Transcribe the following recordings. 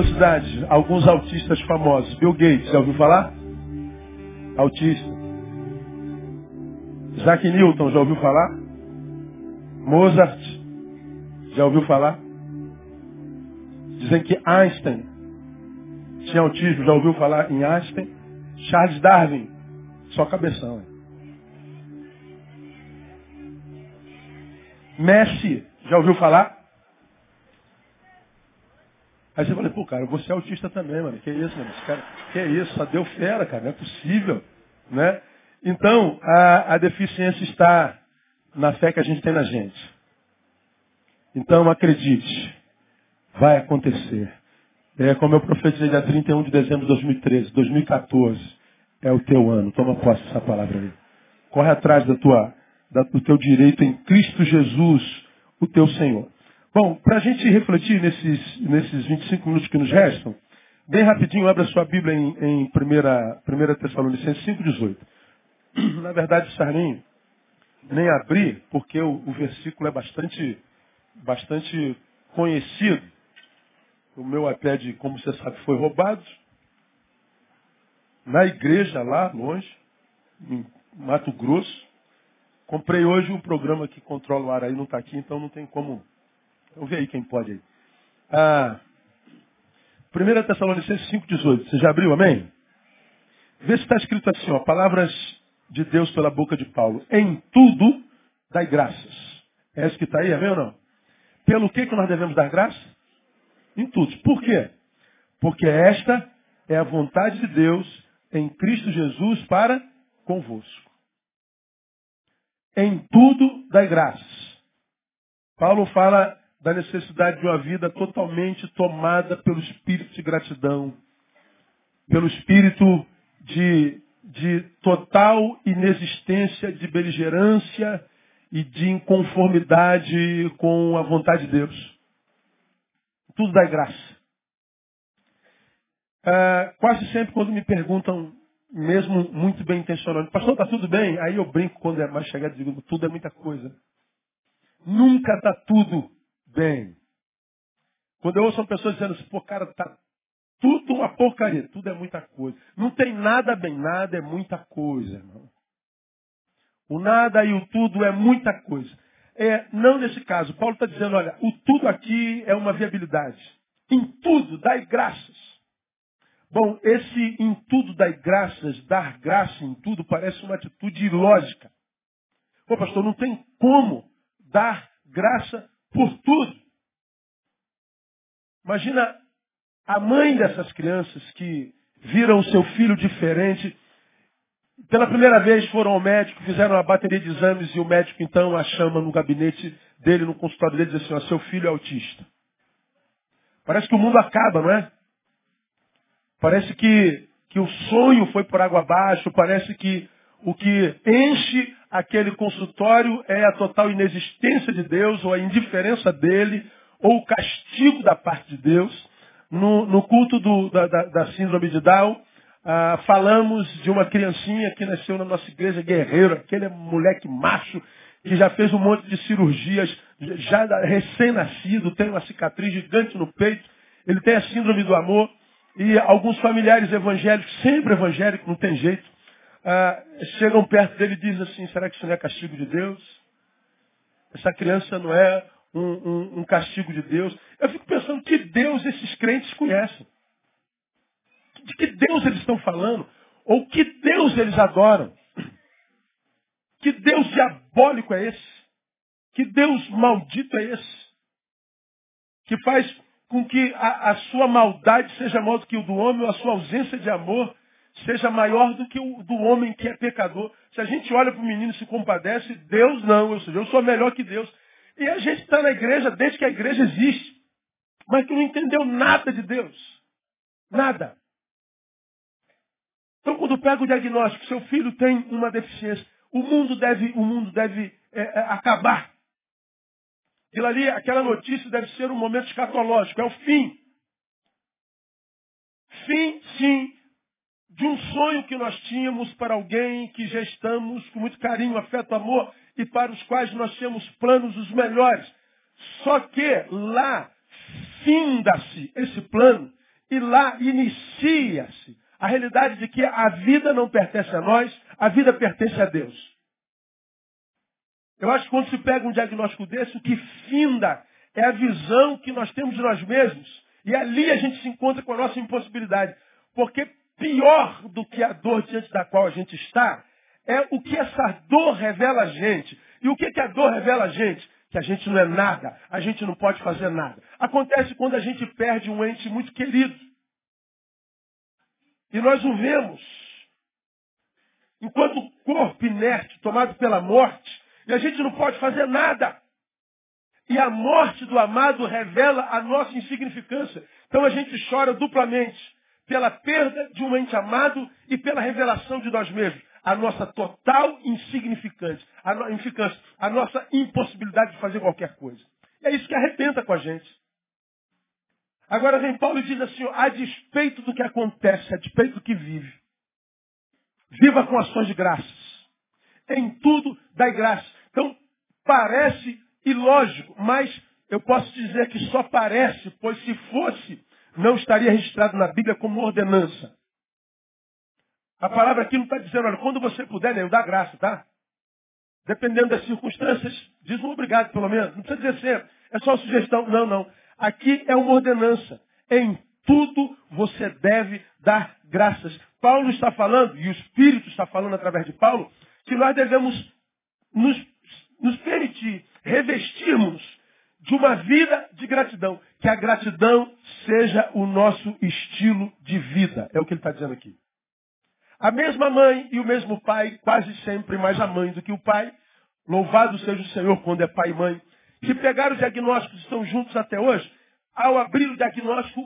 curiosidade, alguns autistas famosos. Bill Gates, já ouviu falar? Autista. Isaac Newton, já ouviu falar? Mozart, já ouviu falar? Dizem que Einstein tinha autismo, já ouviu falar em Einstein? Charles Darwin, só cabeção. Messi, já ouviu falar? Aí você fala, pô, cara, você é autista também, mano. Que isso, mano? Esse cara, que isso? Só deu fera, cara. Não é possível. Né? Então, a, a deficiência está na fé que a gente tem na gente. Então, acredite. Vai acontecer. É como eu profetizei dia 31 de dezembro de 2013, 2014. É o teu ano. Toma posse dessa palavra aí. Corre atrás da tua, da, do teu direito em Cristo Jesus, o teu Senhor. Bom, para a gente refletir nesses, nesses 25 minutos que nos restam, bem rapidinho, abra sua Bíblia em, em 1 Tessalonicenses 5,18. Na verdade, Sarninho, nem abri, porque o, o versículo é bastante, bastante conhecido. O meu iPad, como você sabe, foi roubado. Na igreja lá, longe, em Mato Grosso. Comprei hoje o programa que controla o ar aí, não está aqui, então não tem como. Então vê aí quem pode aí. Ah, 1 Tessalonicenses 5,18. Você já abriu, amém? Vê se está escrito assim, ó, palavras de Deus pela boca de Paulo. Em tudo, dai graças. É isso que está aí, amém ou não? Pelo que, que nós devemos dar graça? Em tudo. Por quê? Porque esta é a vontade de Deus em Cristo Jesus para convosco. Em tudo dai graças. Paulo fala da necessidade de uma vida totalmente tomada pelo espírito de gratidão, pelo espírito de, de total inexistência de beligerância e de inconformidade com a vontade de Deus. Tudo dá graça. Ah, quase sempre quando me perguntam, mesmo muito bem intencionado, pastor, está tudo bem? Aí eu brinco quando é mais chegado e digo, tudo é muita coisa. Nunca está tudo bem. Quando eu ouço uma pessoa dizendo assim, pô, cara, tá tudo uma porcaria, tudo é muita coisa. Não tem nada bem, nada é muita coisa, irmão. O nada e o tudo é muita coisa. É, não nesse caso. Paulo está dizendo, olha, o tudo aqui é uma viabilidade. Em tudo, dai graças. Bom, esse em tudo dai graças, dar graça em tudo, parece uma atitude ilógica. Pô, pastor, não tem como dar graça por tudo. Imagina a mãe dessas crianças que viram o seu filho diferente. Pela primeira vez foram ao médico, fizeram uma bateria de exames e o médico então a chama no gabinete dele, no consultório dele, e diz assim, seu filho é autista. Parece que o mundo acaba, não é? Parece que, que o sonho foi por água abaixo, parece que o que enche aquele consultório é a total inexistência de Deus, ou a indiferença dele, ou o castigo da parte de Deus. No, no culto do, da, da, da, síndrome de Down, ah, falamos de uma criancinha que nasceu na nossa igreja, guerreiro, aquele moleque macho, que já fez um monte de cirurgias, já recém-nascido, tem uma cicatriz gigante no peito, ele tem a síndrome do amor, e alguns familiares evangélicos, sempre evangélicos, não tem jeito, ah, chegam perto dele e dizem assim, será que isso não é castigo de Deus? Essa criança não é um, um, um castigo de Deus. Eu fico pensando que Deus esses crentes conhecem. De que Deus eles estão falando? Ou que Deus eles adoram? Que Deus diabólico é esse? Que Deus maldito é esse? Que faz com que a, a, sua maldade seja maior do que o do homem, ou a sua ausência de amor seja maior do que o do homem que é pecador. Se a gente olha para o menino e se compadece, Deus não, ou seja, eu sou melhor que Deus. E a gente está na igreja desde que a igreja existe, mas que não entendeu nada de Deus. Nada. Então, quando pega o diagnóstico, seu filho tem uma deficiência, o mundo deve, o mundo deve é, é, acabar. Aquilo ali, aquela notícia deve ser um momento escatológico, é o fim. Fim, sim, de um sonho que nós tínhamos para alguém que já estamos com muito carinho, afeto, amor e para os quais nós temos planos os melhores. Só que lá finda-se esse plano e lá inicia-se a realidade de que a vida não pertence a nós, a vida pertence a Deus. Eu acho que quando se pega um diagnóstico desse, o que finda é a visão que nós temos de nós mesmos. E ali a gente se encontra com a nossa impossibilidade. Porque pior do que a dor diante da qual a gente está, é o que essa dor revela a gente. E o que, que a dor revela a gente? Que a gente não é nada, a gente não pode fazer nada. Acontece quando a gente perde um ente muito querido. E nós o vemos. Enquanto o corpo inerte, tomado pela morte, e a gente não pode fazer nada. E a morte do amado revela a nossa insignificância. Então a gente chora duplamente pela perda de um ente amado e pela revelação de nós mesmos. A nossa total insignificância, a, no, a nossa impossibilidade de fazer qualquer coisa. É isso que arrebenta com a gente. Agora vem Paulo e diz assim, a despeito do que acontece, a despeito do que vive, viva com ações de graças. Em tudo dai graça. Então, parece ilógico, mas eu posso dizer que só parece, pois se fosse, não estaria registrado na Bíblia como ordenança. A palavra aqui não está dizendo, olha, quando você puder, nem dá graça, tá? Dependendo das circunstâncias, diz um obrigado, pelo menos. Não precisa dizer sempre. É só sugestão. Não, não. Aqui é uma ordenança. Em tudo você deve dar graças. Paulo está falando, e o Espírito está falando através de Paulo, que nós devemos nos, nos permitir revestirmos de uma vida de gratidão. Que a gratidão seja o nosso estilo de vida. É o que ele está dizendo aqui. A mesma mãe e o mesmo pai, quase sempre mais a mãe do que o pai. Louvado seja o Senhor quando é pai e mãe. Que pegaram o diagnóstico e estão juntos até hoje. Ao abrir o diagnóstico,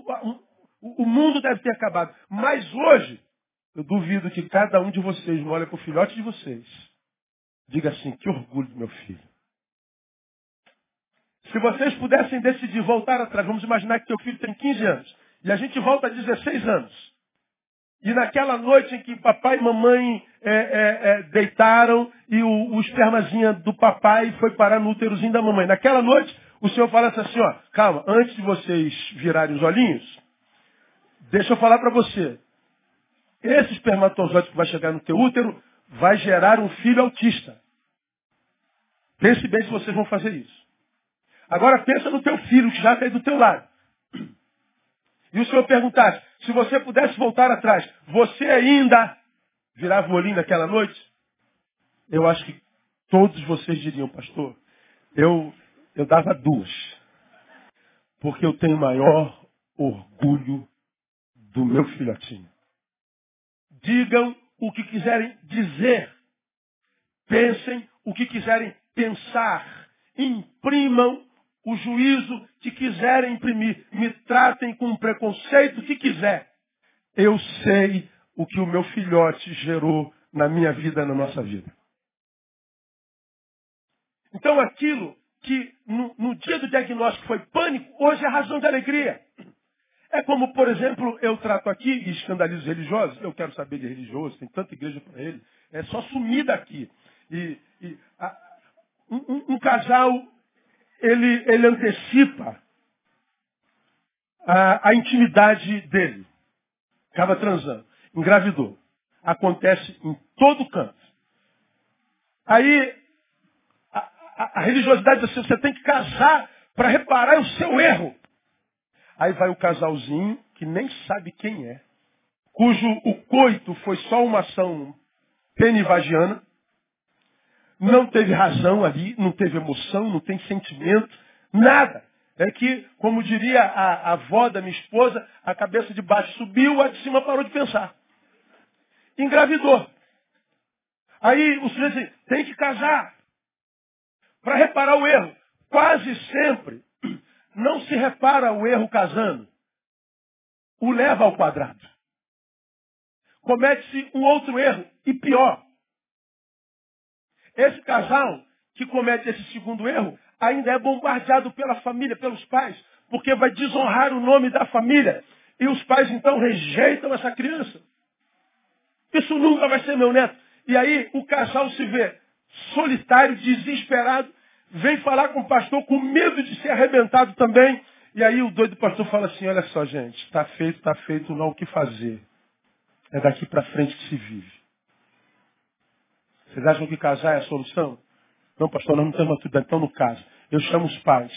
o mundo deve ter acabado. Mas hoje, eu duvido que cada um de vocês olha para o filhote de vocês. Diga assim, que orgulho do meu filho. Se vocês pudessem decidir voltar atrás, vamos imaginar que teu filho tem 15 anos. E a gente volta a 16 anos. E naquela noite em que papai e mamãe é, é, é, deitaram e o, o espermazinha do papai foi parar no úterozinho da mamãe. Naquela noite, o Senhor falasse assim, ó, calma, antes de vocês virarem os olhinhos, deixa eu falar para você. Esse espermatozoide que vai chegar no teu útero vai gerar um filho autista. Pense bem se vocês vão fazer isso. Agora pensa no teu filho que já está aí do teu lado. E o Senhor perguntasse, se você pudesse voltar atrás, você ainda virava o olhinho naquela noite? Eu acho que todos vocês diriam, pastor, eu, eu dava duas. Porque eu tenho maior orgulho do meu filhotinho. Digam o que quiserem dizer. Pensem o que quiserem pensar. Imprimam o juízo que quiserem imprimir. Me tratem com o preconceito que quiser. Eu sei o que o meu filhote gerou na minha vida, na nossa vida. Então aquilo que no, no dia do diagnóstico foi pânico, hoje é razão de alegria. É como, por exemplo, eu trato aqui e escandalizo religiosos. Eu quero saber de religioso, tem tanta igreja para ele. É só sumir daqui. E, e a, um, um, casal ele, ele antecipa a, a intimidade dele. Acaba transando. Engravidou. Acontece em todo canto. Aí, a, a, a religiosidade diz assim, você tem que casar para reparar o seu erro. Aí vai o casalzinho, que nem sabe quem é, cujo o coito foi só uma ação penivagiana, não teve razão ali, não teve emoção, não tem sentimento, nada. É que, como diria a, a avó da minha esposa, a cabeça de baixo subiu, a de cima parou de pensar. Engravidou. Aí o sujeito assim, tem que casar para reparar o erro. Quase sempre não se repara o erro casando. O leva ao quadrado. Comete-se um outro erro, e pior. Esse casal que comete esse segundo erro ainda é bombardeado pela família, pelos pais, porque vai desonrar o nome da família. E os pais então rejeitam essa criança. Isso nunca vai ser meu neto. E aí o casal se vê solitário, desesperado, vem falar com o pastor com medo de ser arrebentado também. E aí o doido pastor fala assim, olha só gente, está feito, está feito, não há o que fazer. É daqui para frente que se vive. Vocês acham que casar é a solução? Não, pastor, nós não temos maturidade, então no caso. Eu chamo os pais.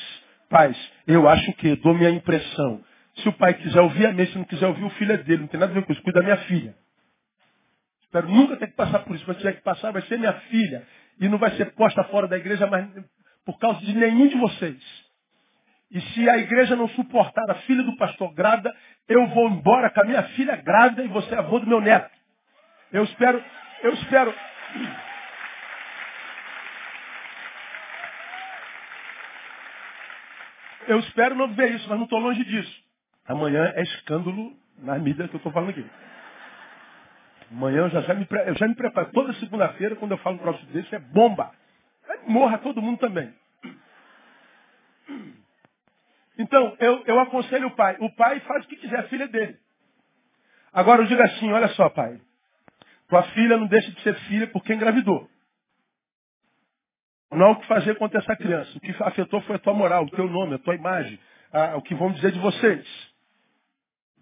Pais, eu acho que, dou minha impressão. Se o pai quiser ouvir, a mim. Se não quiser ouvir, o filho é dele. Não tem nada a ver com isso. Cuida da minha filha. Espero nunca ter que passar por isso. Mas se tiver que passar, vai ser minha filha. E não vai ser posta fora da igreja mas por causa de nenhum de vocês. E se a igreja não suportar a filha do pastor grávida, eu vou embora com a minha filha grávida e você é avô do meu neto. Eu espero, eu espero. Eu espero não ver isso, mas não estou longe disso. Amanhã é escândalo na mídia que eu estou falando aqui. Amanhã eu já, já, me, eu já me preparo. Toda segunda-feira, quando eu falo um troço desse, é bomba. Morra todo mundo também. Então, eu, eu aconselho o pai. O pai faz o que quiser, a filha é dele. Agora eu digo assim, olha só, pai. Tua filha não deixa de ser filha porque engravidou. Não há o que fazer contra essa criança. O que afetou foi a tua moral, o teu nome, a tua imagem, a, o que vão dizer de vocês.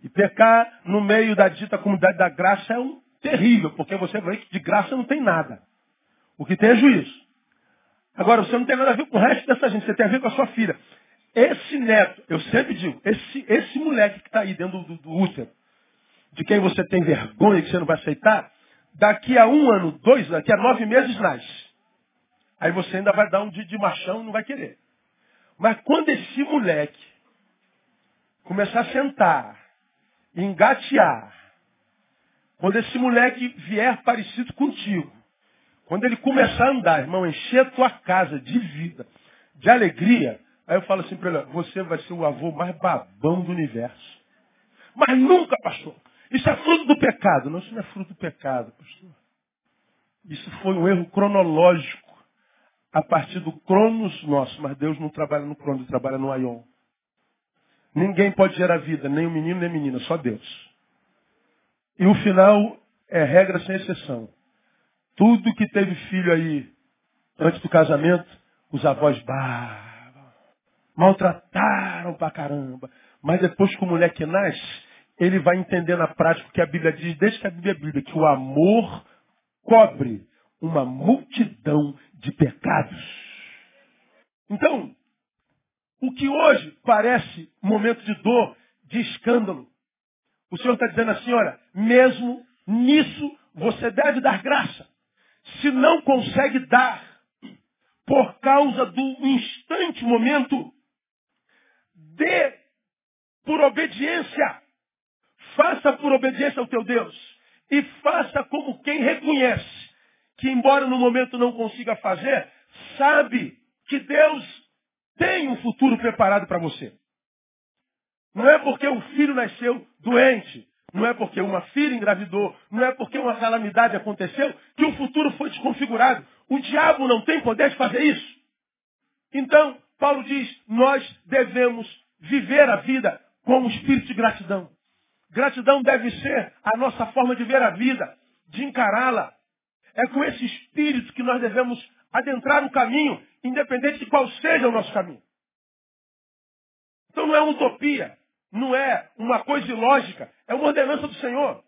E pecar no meio da dita comunidade da graça é um terrível, porque você vê que de graça não tem nada. O que tem é juízo. Agora, você não tem nada a ver com o resto dessa gente, você tem a ver com a sua filha. Esse neto, eu sempre digo, esse, esse moleque que está aí dentro do, do útero, de quem você tem vergonha que você não vai aceitar, daqui a um ano, dois, daqui a nove meses nasce. Aí você ainda vai dar um dia de machão e não vai querer. Mas quando esse moleque começar a sentar, engatear, quando esse moleque vier parecido contigo, quando ele começar a andar, irmão, encher a tua casa de vida, de alegria, aí eu falo assim para ele, você vai ser o avô mais babão do universo. Mas nunca, pastor. Isso é fruto do pecado. Não, isso não é fruto do pecado, pastor. Isso foi um erro cronológico a partir do cronos nosso, mas Deus não trabalha no cronos, ele trabalha no aion. Ninguém pode gerar vida, nem o menino nem a menina, só Deus. E o final é regra sem exceção. Tudo que teve filho aí antes do casamento, os avós bah, maltrataram pra caramba. Mas depois que o moleque nasce, ele vai entender na prática o que a Bíblia diz, desde que a Bíblia é Bíblia, que o amor cobre uma multidão de pecados. Então, o que hoje parece momento de dor, de escândalo, o Senhor está dizendo assim, olha, mesmo nisso você deve dar graça. Se não consegue dar, por causa do instante momento, dê por obediência. Faça por obediência ao teu Deus. E faça como quem reconhece que embora no momento não consiga fazer, sabe que Deus tem um futuro preparado para você. Não é porque o filho nasceu doente, não é porque uma filha engravidou, não é porque uma calamidade aconteceu, que o futuro foi desconfigurado. O diabo não tem poder de fazer isso. Então, Paulo diz, nós devemos viver a vida com um espírito de gratidão. Gratidão deve ser a nossa forma de ver a vida, de encará-la, é com esse espírito que nós devemos adentrar o caminho, independente de qual seja o nosso caminho. Então não é uma utopia, não é uma coisa ilógica, é uma ordenança do Senhor.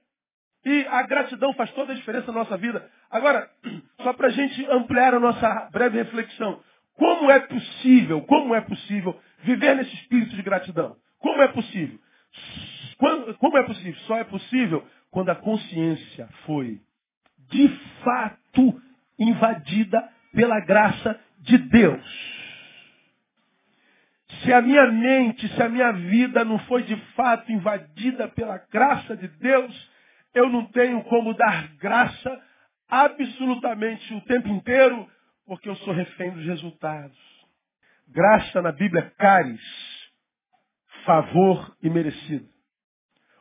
E a gratidão faz toda a diferença na nossa vida. Agora, só para a gente ampliar a nossa breve reflexão. Como é possível, como é possível viver nesse espírito de gratidão? Como é possível? Como é possível? Só é possível quando a consciência foi de fato invadida pela graça de Deus. Se a minha mente, se a minha vida não foi de fato invadida pela graça de Deus, eu não tenho como dar graça absolutamente o tempo inteiro, porque eu sou refém dos resultados. Graça na Bíblia é caris, favor e merecido.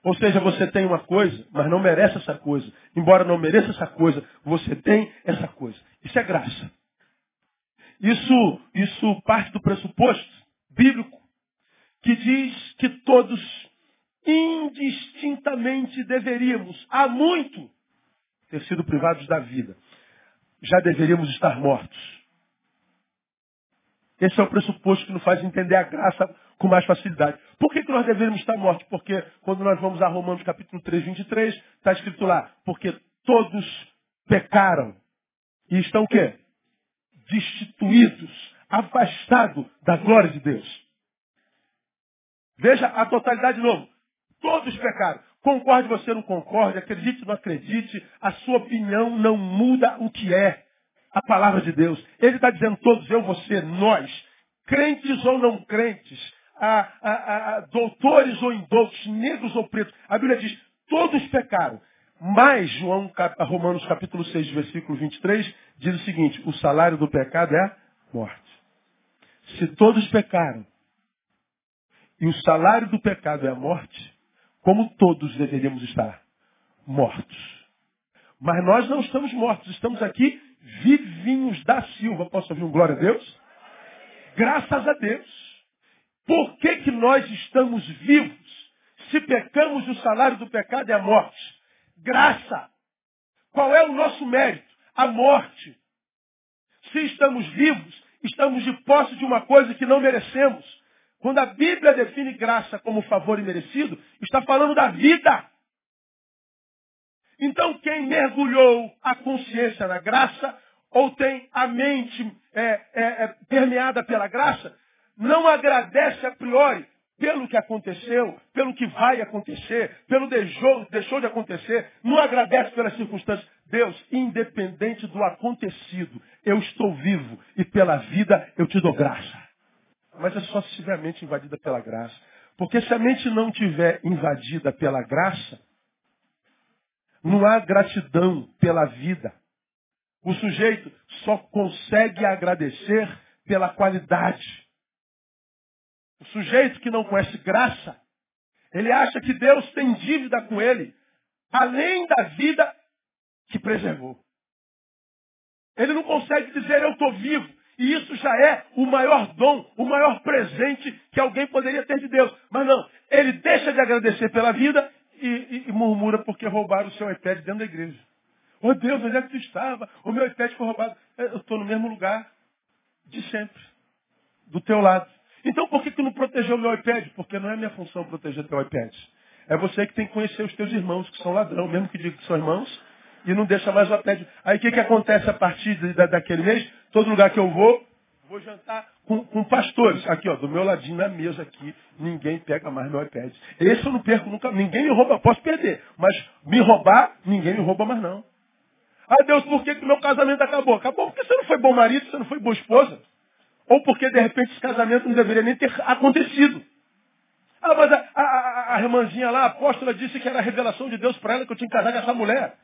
Ou seja, você tem uma coisa, mas não merece essa coisa. Embora não mereça essa coisa, você tem essa coisa. Isso é graça. Isso, isso parte do pressuposto bíblico que diz que todos indistintamente deveríamos, há muito, ter sido privados da vida, já deveríamos estar mortos. Esse é o pressuposto que nos faz entender a graça com mais facilidade. Por que, que nós deveríamos estar mortos? Porque quando nós vamos a Romanos capítulo 3, 23, está escrito lá, porque todos pecaram e estão o quê? Destituídos, afastados da glória de Deus. Veja a totalidade de novo. Todos pecaram. Concorde você não concorde, acredite ou não acredite, a sua opinião não muda o que é a palavra de Deus. Ele está dizendo todos, eu, você, nós, crentes ou não crentes, a, a, a, doutores ou indoutos, negros ou pretos. A Bíblia diz, todos pecaram. Mas João, Romanos capítulo 6, versículo 23, diz o seguinte, o salário do pecado é morte. Se todos pecaram, e o salário do pecado é a morte, como todos deveríamos estar mortos. Mas nós não estamos mortos, estamos aqui vivinhos da Silva. Posso ouvir um glória a Deus? Graças a Deus. Por que, que nós estamos vivos? Se pecamos, o salário do pecado é a morte. Graça. Qual é o nosso mérito? A morte. Se estamos vivos, estamos de posse de uma coisa que não merecemos. Quando a Bíblia define graça como favor imerecido, está falando da vida. Então, quem mergulhou a consciência na graça, ou tem a mente é, é, é, permeada pela graça, não agradece a priori pelo que aconteceu, pelo que vai acontecer, pelo deixou, deixou de acontecer, não agradece pelas circunstâncias. Deus, independente do acontecido, eu estou vivo e pela vida eu te dou graça. Mas é só se tiver a mente invadida pela graça. Porque se a mente não tiver invadida pela graça, não há gratidão pela vida. O sujeito só consegue agradecer pela qualidade. O sujeito que não conhece graça, ele acha que Deus tem dívida com ele, além da vida que preservou. Ele não consegue dizer eu estou vivo. E isso já é o maior dom, o maior presente que alguém poderia ter de Deus. Mas não, ele deixa de agradecer pela vida e, e, e murmura porque roubaram o seu iPad dentro da igreja. Oh Deus, onde é que tu estava? O meu iPad foi roubado. É, eu estou no mesmo lugar de sempre, do teu lado. Então por que tu não protegeu meu iPad? Porque não é minha função proteger teu iPad. É você que tem que conhecer os teus irmãos que são ladrão, mesmo que diga que são irmãos, e não deixa mais o iPad. Aí o que, que acontece a partir de, da, daquele mês? Todo lugar que eu vou, vou jantar com, com, pastores. Aqui, ó, do meu ladinho na mesa aqui, ninguém pega mais meu iPad. Esse eu não perco nunca, ninguém me rouba, posso perder. Mas me roubar, ninguém me rouba mais não. Ah, Deus, por que, que meu casamento acabou? Acabou porque você não foi bom marido, você não foi boa esposa. Ou porque, de repente, esse casamento não deveria nem ter acontecido. Ah, mas a, a, a, a irmãzinha lá, a apóstola, disse que era a revelação de Deus para ela que eu tinha que casar com essa mulher.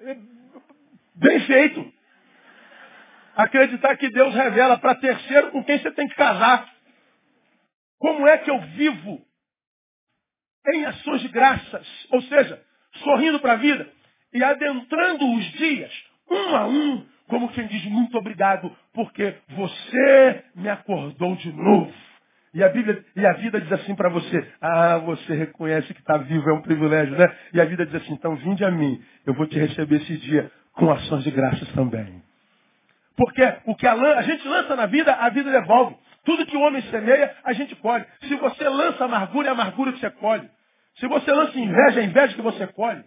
É, bem feito. Acreditar que Deus revela para terceiro com quem você tem que casar. Como é que eu vivo em ações de graças? Ou seja, sorrindo para a vida e adentrando os dias, um a um, como quem diz muito obrigado, porque você me acordou de novo. E a, Bíblia, e a vida diz assim para você, ah, você reconhece que está vivo, é um privilégio, né? E a vida diz assim, então vinde a mim, eu vou te receber esse dia com ações de graças também. Porque o que a, a gente lança na vida, a vida devolve. Tudo que o homem semeia, a gente colhe. Se você lança amargura, é amargura que você colhe. Se você lança inveja, é inveja que você colhe.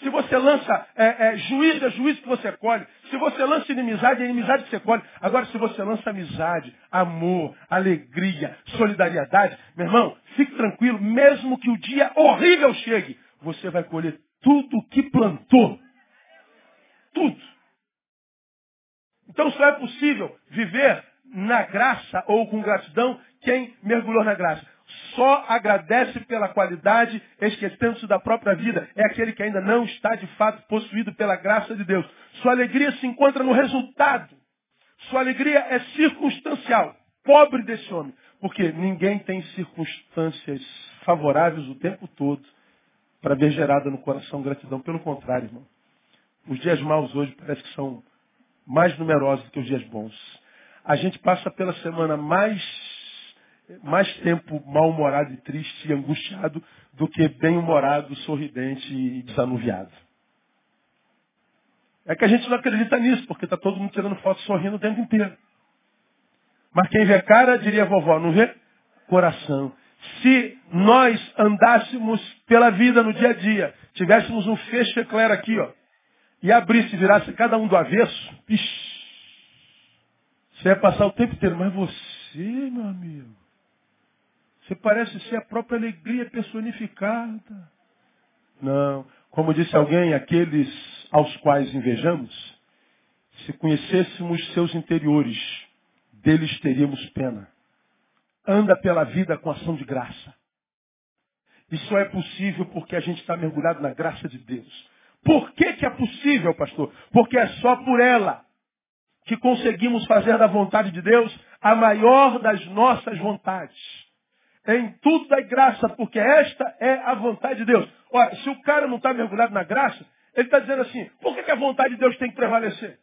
Se você lança é, é, juízo, é juízo que você colhe. Se você lança inimizade, é inimizade que você colhe. Agora, se você lança amizade, amor, alegria, solidariedade, meu irmão, fique tranquilo, mesmo que o dia horrível chegue, você vai colher tudo o que plantou. Tudo. Então só é possível viver na graça ou com gratidão quem mergulhou na graça só agradece pela qualidade, esquecendo-se da própria vida. É aquele que ainda não está de fato possuído pela graça de Deus. Sua alegria se encontra no resultado. Sua alegria é circunstancial. Pobre desse homem. Porque ninguém tem circunstâncias favoráveis o tempo todo para ver gerada no coração gratidão. Pelo contrário, irmão. Os dias maus hoje parece que são mais numerosos do que os dias bons. A gente passa pela semana mais mais tempo mal-humorado e triste e angustiado do que bem-humorado, sorridente e desanuviado. É que a gente não acredita nisso, porque está todo mundo tirando foto sorrindo o tempo inteiro. Mas quem vê cara, diria vovó, não vê? Coração. Se nós andássemos pela vida no dia a dia, tivéssemos um fecho eclair aqui, ó, e abrisse, virasse cada um do avesso, ixi, você ia passar o tempo inteiro, mas você, meu amigo, você parece ser a própria alegria personificada. Não, como disse alguém, aqueles aos quais invejamos, se conhecêssemos seus interiores, deles teríamos pena. Anda pela vida com ação de graça. Isso é possível porque a gente está mergulhado na graça de Deus. Por que, que é possível, pastor? Porque é só por ela que conseguimos fazer da vontade de Deus a maior das nossas vontades. Em tudo dá graça, porque esta é a vontade de Deus. Ora, se o cara não está mergulhado na graça, ele está dizendo assim, por que, que, a vontade de Deus tem que prevalecer?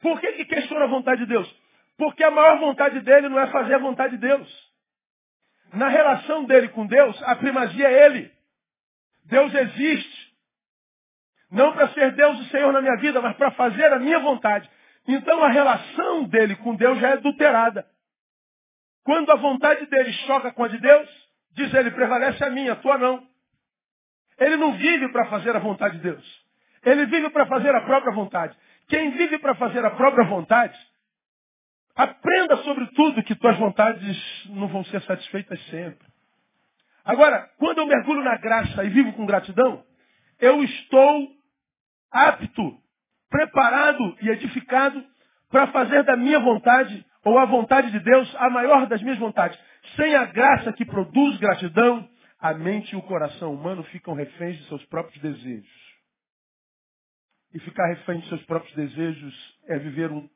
Por que, que questiona a vontade de Deus? Porque a maior vontade dele não é fazer a vontade de Deus. Na relação dele com Deus, a primazia é ele. Deus existe. Não para ser Deus o Senhor na minha vida, mas para fazer a minha vontade. Então a relação dele com Deus já é adulterada. Quando a vontade dele choca com a de Deus, diz ele, prevalece a minha, a tua não. Ele não vive para fazer a vontade de Deus. Ele vive para fazer a própria vontade. Quem vive para fazer a própria vontade, aprenda sobre tudo que tuas vontades não vão ser satisfeitas sempre. Agora, quando eu mergulho na graça e vivo com gratidão, eu estou apto preparado e edificado para fazer da minha vontade ou a vontade de Deus a maior das minhas vontades. Sem a graça que produz gratidão, a mente e o coração humano ficam reféns de seus próprios desejos. E ficar refém de seus próprios desejos é viver um,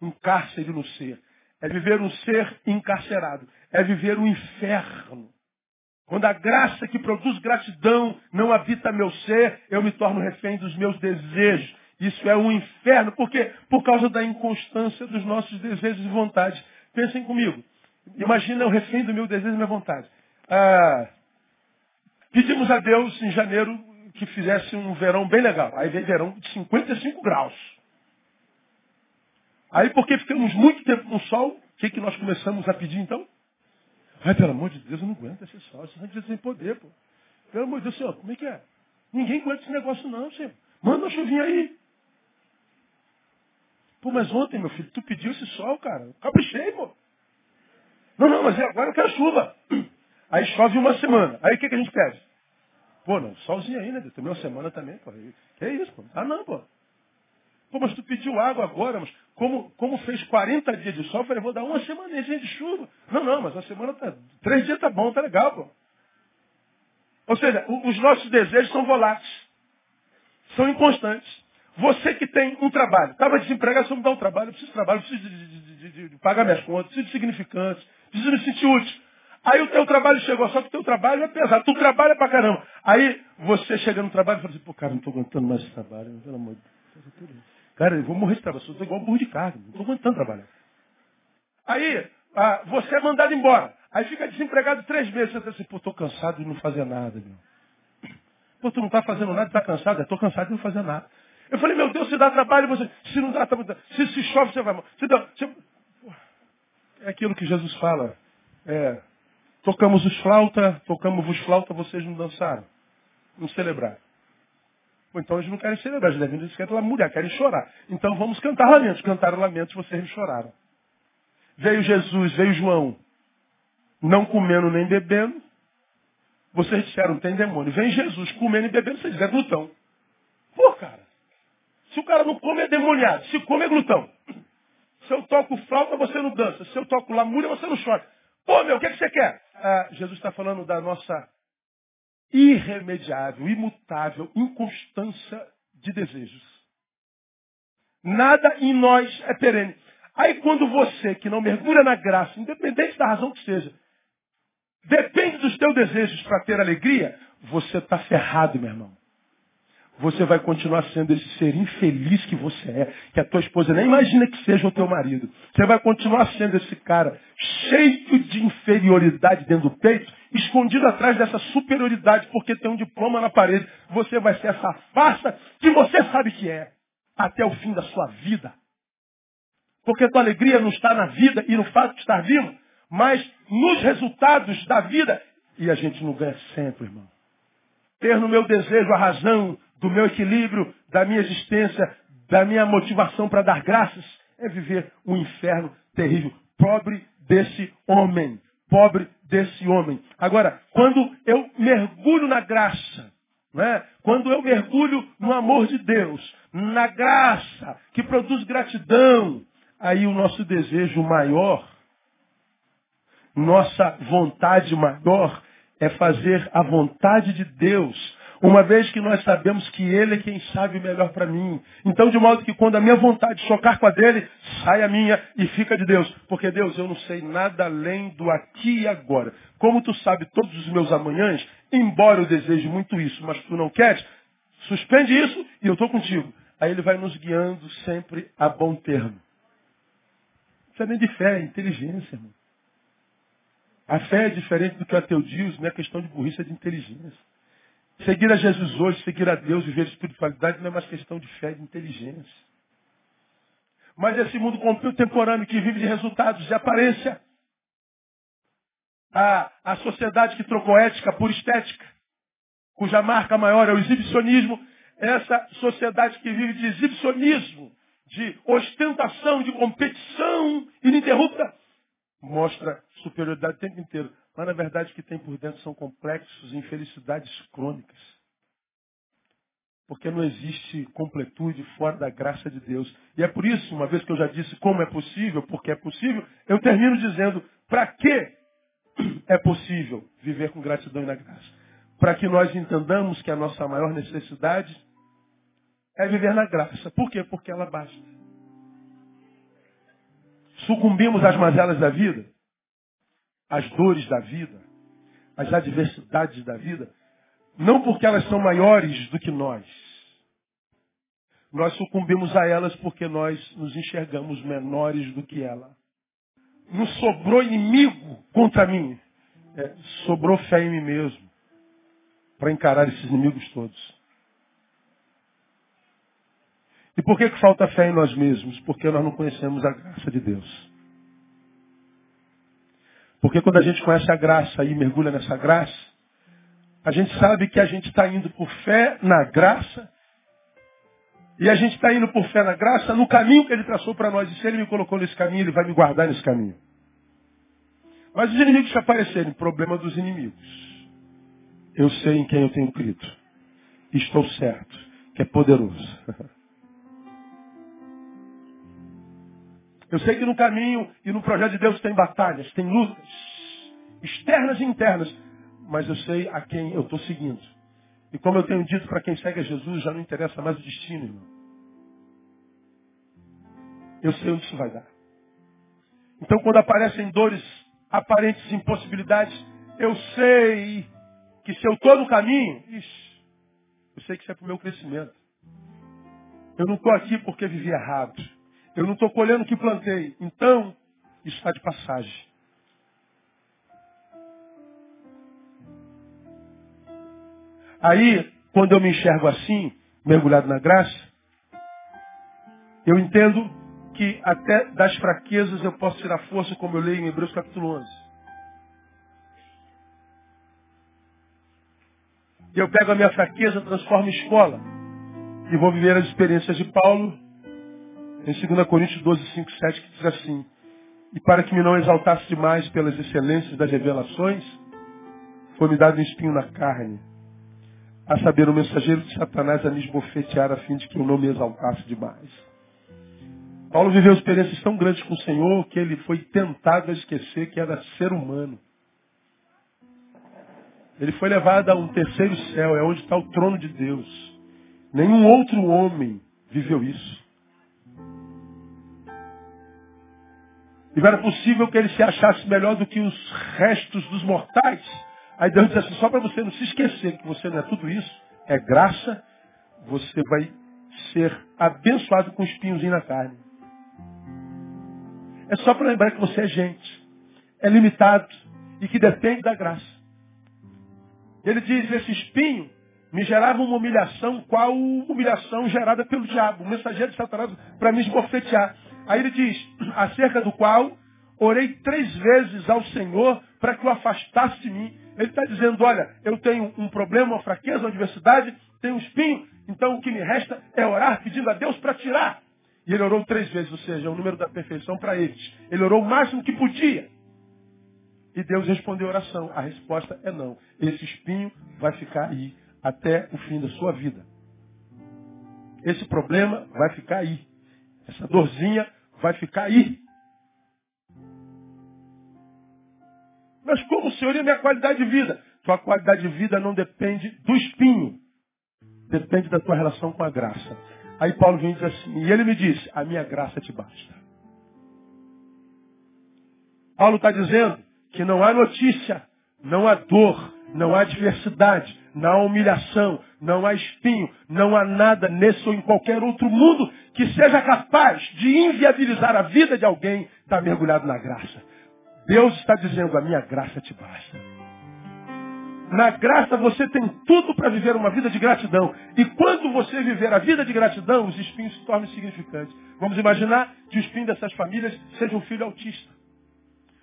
um cárcere no ser. É viver um ser encarcerado. É viver um inferno. Quando a graça que produz gratidão não habita meu ser, eu me torno refém dos meus desejos. Isso é um inferno. Por quê? Por causa da inconstância dos nossos desejos e vontades. Pensem comigo. Imagina o refém do meu desejo e minha vontade. Ah, pedimos a Deus em janeiro que fizesse um verão bem legal. Aí veio verão de 55 graus. Aí porque ficamos muito tempo no sol, o que, que nós começamos a pedir então? Ai, pelo amor de Deus, eu não aguento esse sol. Esse sangue sem poder, pô. Pelo amor de Deus, Senhor, como é que é? Ninguém aguenta esse negócio não, Senhor. Manda uma chuvinha aí. Pô, mas ontem, meu filho, tu pediu esse sol, cara. Caprichei, pô. Não, não, mas agora eu quero chuva. Aí chove uma semana. Aí o que, que a gente pede? Pô, não, solzinho aí, né? Também uma semana também, pô. Que é isso, pô? Ah, não, pô. Pô, mas tu pediu água agora, mas como, como fez 40 dias de sol, eu falei, vou dar uma semana de chuva. Não, não, mas uma semana tá. Três dias tá bom, tá legal, pô. Ou seja, os nossos desejos são voláteis. São inconstantes. Você que tem um trabalho, estava desempregado, você me dá um trabalho, eu preciso de trabalho, preciso de, de, de, de, pagar minhas contas, preciso de significantes, preciso me sentir útil. Aí o teu trabalho chegou, só que o teu trabalho é pesado, tu trabalha pra caramba. Aí você chega no trabalho e fala assim, pô, cara, não estou aguentando mais esse trabalho, pelo amor de Deus. Cara, eu vou morrer de trabalho, eu sou igual burro de carga, não estou aguentando trabalhar. Aí, você é mandado embora. Aí fica desempregado três meses, você fala assim, pô, estou cansado de não fazer nada, meu. Pô, tu não está fazendo nada, está cansado? Estou cansado de não fazer nada. Eu falei, meu Deus, se dá trabalho, você. Se não dá trabalho, se, se chove, você vai mal. Se dá, se... É aquilo que Jesus fala. É, tocamos os flauta, tocamos os flauta, vocês não dançaram. Não celebraram. então eles não querem celebrar, eles, devem, eles querem lamuriar, querem chorar. Então vamos cantar lamentos. Cantaram lamentos, vocês choraram. Veio Jesus, veio João, não comendo nem bebendo. Vocês disseram, tem demônio. Vem Jesus comendo e bebendo, vocês disseram, glutão. Pô, cara. Cara não come, é demoniado. Se come, é glutão. Se eu toco flauta, você não dança. Se eu toco lamúria, você não chora. Pô, meu, o que, é que você quer? Ah, Jesus está falando da nossa irremediável, imutável inconstância de desejos. Nada em nós é perene. Aí quando você, que não mergulha na graça, independente da razão que seja, depende dos teus desejos para ter alegria, você está ferrado, meu irmão você vai continuar sendo esse ser infeliz que você é, que a tua esposa nem imagina que seja o teu marido. Você vai continuar sendo esse cara cheio de inferioridade dentro do peito, escondido atrás dessa superioridade porque tem um diploma na parede. Você vai ser essa farsa que você sabe que é. até o fim da sua vida. Porque tua alegria não está na vida e no fato de estar vivo, mas nos resultados da vida. E a gente não ganha sempre, irmão. Ter no meu desejo a razão do meu equilíbrio, da minha existência, da minha motivação para dar graças, é viver um inferno terrível. Pobre desse homem. Pobre desse homem. Agora, quando eu mergulho na graça, né? quando eu mergulho no amor de Deus, na graça que produz gratidão, aí o nosso desejo maior, nossa vontade maior é fazer a vontade de Deus, uma vez que nós sabemos que Ele é quem sabe o melhor para mim. Então, de modo que quando a minha vontade chocar com a dele, sai a minha e fica de Deus. Porque, Deus, eu não sei nada além do aqui e agora. Como tu sabe todos os meus amanhãs, embora eu deseje muito isso, mas tu não queres, suspende isso e eu estou contigo. Aí ele vai nos guiando sempre a bom termo. Isso é nem de fé, é inteligência, irmão. A fé é diferente do que o ateu diz, não é questão de burrice, é de inteligência. Seguir a Jesus hoje, seguir a Deus, viver espiritualidade não é mais questão de fé, de inteligência. Mas esse mundo contemporâneo que vive de resultados, de aparência, a, a sociedade que trocou ética por estética, cuja marca maior é o exibicionismo, essa sociedade que vive de exibicionismo, de ostentação, de competição ininterrupta, mostra superioridade o tempo inteiro. Mas na verdade o que tem por dentro são complexos, infelicidades crônicas. Porque não existe completude fora da graça de Deus. E é por isso, uma vez que eu já disse como é possível, porque é possível, eu termino dizendo para que é possível viver com gratidão e na graça. Para que nós entendamos que a nossa maior necessidade é viver na graça. Por quê? Porque ela basta. Sucumbimos às mazelas da vida as dores da vida, as adversidades da vida, não porque elas são maiores do que nós. Nós sucumbimos a elas porque nós nos enxergamos menores do que ela. Não sobrou inimigo contra mim. É, sobrou fé em mim mesmo para encarar esses inimigos todos. E por que, que falta fé em nós mesmos? Porque nós não conhecemos a graça de Deus. Porque quando a gente conhece a graça e mergulha nessa graça, a gente sabe que a gente está indo por fé na graça. E a gente está indo por fé na graça no caminho que ele traçou para nós. E se ele me colocou nesse caminho, ele vai me guardar nesse caminho. Mas os inimigos que aparecerem, problema dos inimigos. Eu sei em quem eu tenho crido. Estou certo, que é poderoso. Eu sei que no caminho e no projeto de Deus tem batalhas, tem lutas, externas e internas, mas eu sei a quem eu estou seguindo. E como eu tenho dito para quem segue a Jesus, já não interessa mais o destino, irmão. Eu sei onde isso vai dar. Então, quando aparecem dores, aparentes impossibilidades, eu sei que se eu estou no caminho, eu sei que isso é para o meu crescimento. Eu não estou aqui porque vivi errado. Eu não estou colhendo o que plantei. Então, isso está de passagem. Aí, quando eu me enxergo assim, mergulhado na graça, eu entendo que até das fraquezas eu posso tirar força, como eu leio em Hebreus capítulo 11. E eu pego a minha fraqueza, transformo em escola. E vou viver as experiências de Paulo em 2 Coríntios 12, 5, 7, que diz assim, e para que me não exaltasse demais pelas excelências das revelações, foi-me dado um espinho na carne, a saber, o mensageiro de Satanás a me esbofetear a fim de que eu não me exaltasse demais. Paulo viveu experiências tão grandes com o Senhor que ele foi tentado a esquecer que era ser humano. Ele foi levado a um terceiro céu, é onde está o trono de Deus. Nenhum outro homem viveu isso. E não era possível que ele se achasse melhor do que os restos dos mortais. Aí Deus disse assim, só para você não se esquecer que você não é tudo isso, é graça, você vai ser abençoado com espinhozinho na carne. É só para lembrar que você é gente, é limitado e que depende da graça. Ele diz, esse espinho me gerava uma humilhação, qual humilhação gerada pelo diabo, o mensageiro de Satanás, para me esbofetear. Aí ele diz, acerca do qual orei três vezes ao Senhor para que o afastasse de mim. Ele está dizendo, olha, eu tenho um problema, uma fraqueza, uma adversidade, tenho um espinho, então o que me resta é orar pedindo a Deus para tirar. E ele orou três vezes, ou seja, o número da perfeição para eles. Ele orou o máximo que podia. E Deus respondeu a oração. A resposta é não. Esse espinho vai ficar aí até o fim da sua vida. Esse problema vai ficar aí. Essa dorzinha vai ficar aí. Mas como Senhor é minha qualidade de vida? Tua qualidade de vida não depende do espinho. Depende da tua relação com a graça. Aí Paulo vem e diz assim, e ele me diz, a minha graça te basta. Paulo está dizendo que não há notícia, não há dor, não há adversidade, não há humilhação, não há espinho, não há nada nesse ou em qualquer outro mundo que seja capaz de inviabilizar a vida de alguém que está mergulhado na graça. Deus está dizendo, a minha graça te basta. Na graça você tem tudo para viver uma vida de gratidão. E quando você viver a vida de gratidão, os espinhos se tornam significantes. Vamos imaginar que o espinho dessas famílias seja um filho autista.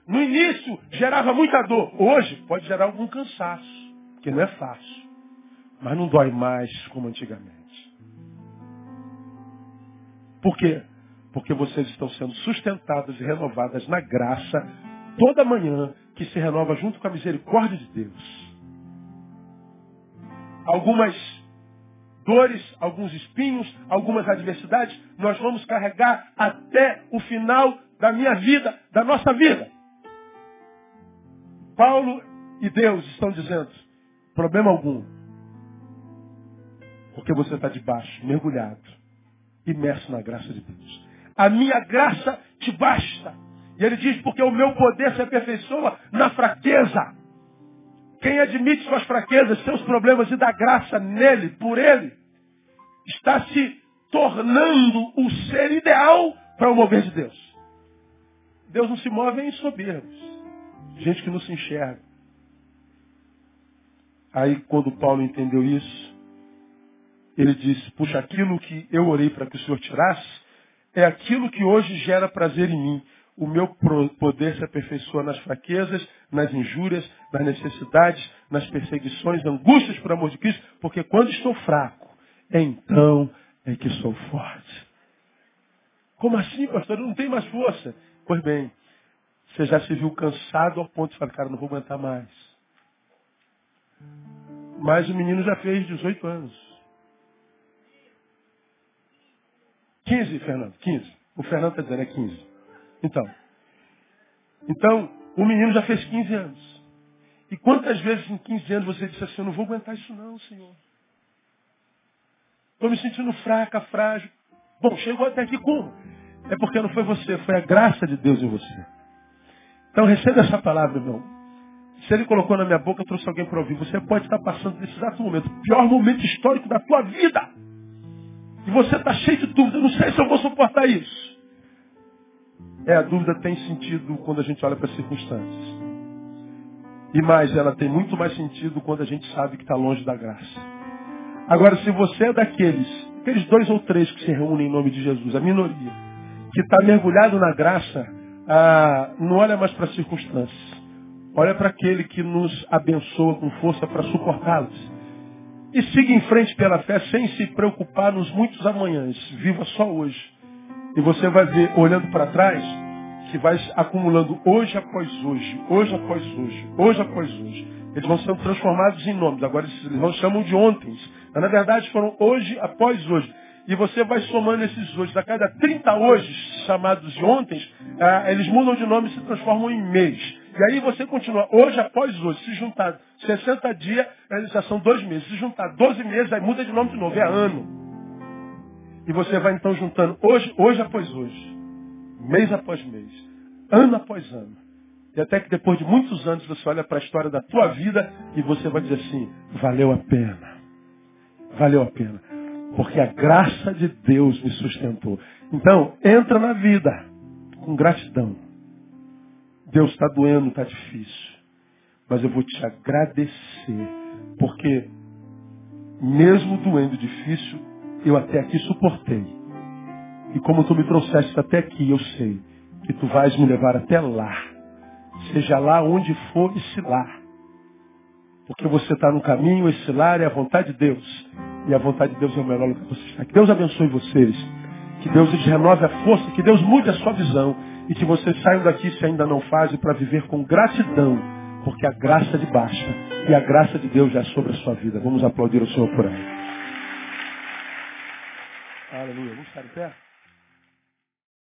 No início gerava muita dor. Hoje pode gerar algum cansaço, que não é fácil. Mas não dói mais como antigamente. Por quê? Porque vocês estão sendo sustentadas e renovadas na graça toda manhã que se renova junto com a misericórdia de Deus. Algumas dores, alguns espinhos, algumas adversidades, nós vamos carregar até o final da minha vida, da nossa vida. Paulo e Deus estão dizendo, problema algum. Porque você está debaixo, mergulhado, imerso na graça de Deus. A minha graça te basta. E ele diz, porque o meu poder se aperfeiçoa na fraqueza. Quem admite suas fraquezas, seus problemas e dá graça nele, por ele, está se tornando o ser ideal para o mover de Deus. Deus não se move em soberbos. Gente que não se enxerga. Aí quando Paulo entendeu isso, ele disse, puxa, aquilo que eu orei para que o Senhor tirasse, é aquilo que hoje gera prazer em mim. O meu poder se aperfeiçoa nas fraquezas, nas injúrias, nas necessidades, nas perseguições, angústias por amor de Cristo, porque quando estou fraco, então é que sou forte. Como assim, pastor? Eu não tenho mais força. Pois bem, você já se viu cansado ao ponto de falar, cara, não vou aguentar mais. Mas o menino já fez 18 anos. 15, Fernando, 15. O Fernando está dizendo, é 15. Então. Então, o menino já fez 15 anos. E quantas vezes em 15 anos você disse assim, eu não vou aguentar isso não, Senhor. Estou me sentindo fraca, frágil. Bom, chegou até aqui como? É porque não foi você, foi a graça de Deus em você. Então receba essa palavra, irmão. Se ele colocou na minha boca, eu trouxe alguém para ouvir. Você pode estar passando nesse exato momento, o pior momento histórico da tua vida. E você está cheio de dúvida. Não sei se eu vou suportar isso. É, a dúvida tem sentido quando a gente olha para as circunstâncias. E mais, ela tem muito mais sentido quando a gente sabe que está longe da graça. Agora, se você é daqueles, aqueles dois ou três que se reúnem em nome de Jesus, a minoria, que está mergulhado na graça, ah, não olha mais para as circunstâncias. Olha para aquele que nos abençoa com força para suportá-las. E siga em frente pela fé sem se preocupar nos muitos amanhãs. Viva só hoje. E você vai ver, olhando para trás, que vai acumulando hoje após hoje, hoje após hoje, hoje após hoje. Eles vão sendo transformados em nomes. Agora eles vão chamam de ontem. Mas na verdade foram hoje após hoje. E você vai somando esses hoje. A cada 30 hoje, chamados de ontem, ah, eles mudam de nome e se transformam em mês. E aí você continua, hoje após hoje, se juntar 60 dias, já são dois meses. Se juntar 12 meses, aí muda de nome de novo, é ano. E você vai então juntando hoje, hoje após hoje, mês após mês, ano após ano. E até que depois de muitos anos você olha para a história da tua vida e você vai dizer assim, valeu a pena. Valeu a pena porque a graça de Deus me sustentou. Então, entra na vida com gratidão. Deus está doendo, está difícil. Mas eu vou te agradecer, porque mesmo doendo difícil, eu até aqui suportei. E como tu me trouxeste até aqui, eu sei que tu vais me levar até lá. Seja lá onde for esse lar. Porque você está no caminho, esse lar é a vontade de Deus. E a vontade de Deus é o melhor lugar que você está. Que Deus abençoe vocês. Que Deus lhes renove a força. Que Deus mude a sua visão. E que vocês saiam daqui, se ainda não fazem, para viver com gratidão. Porque a graça de baixa. E a graça de Deus já é sobre a sua vida. Vamos aplaudir o Senhor por aí. Aleluia. Vamos ficar em pé?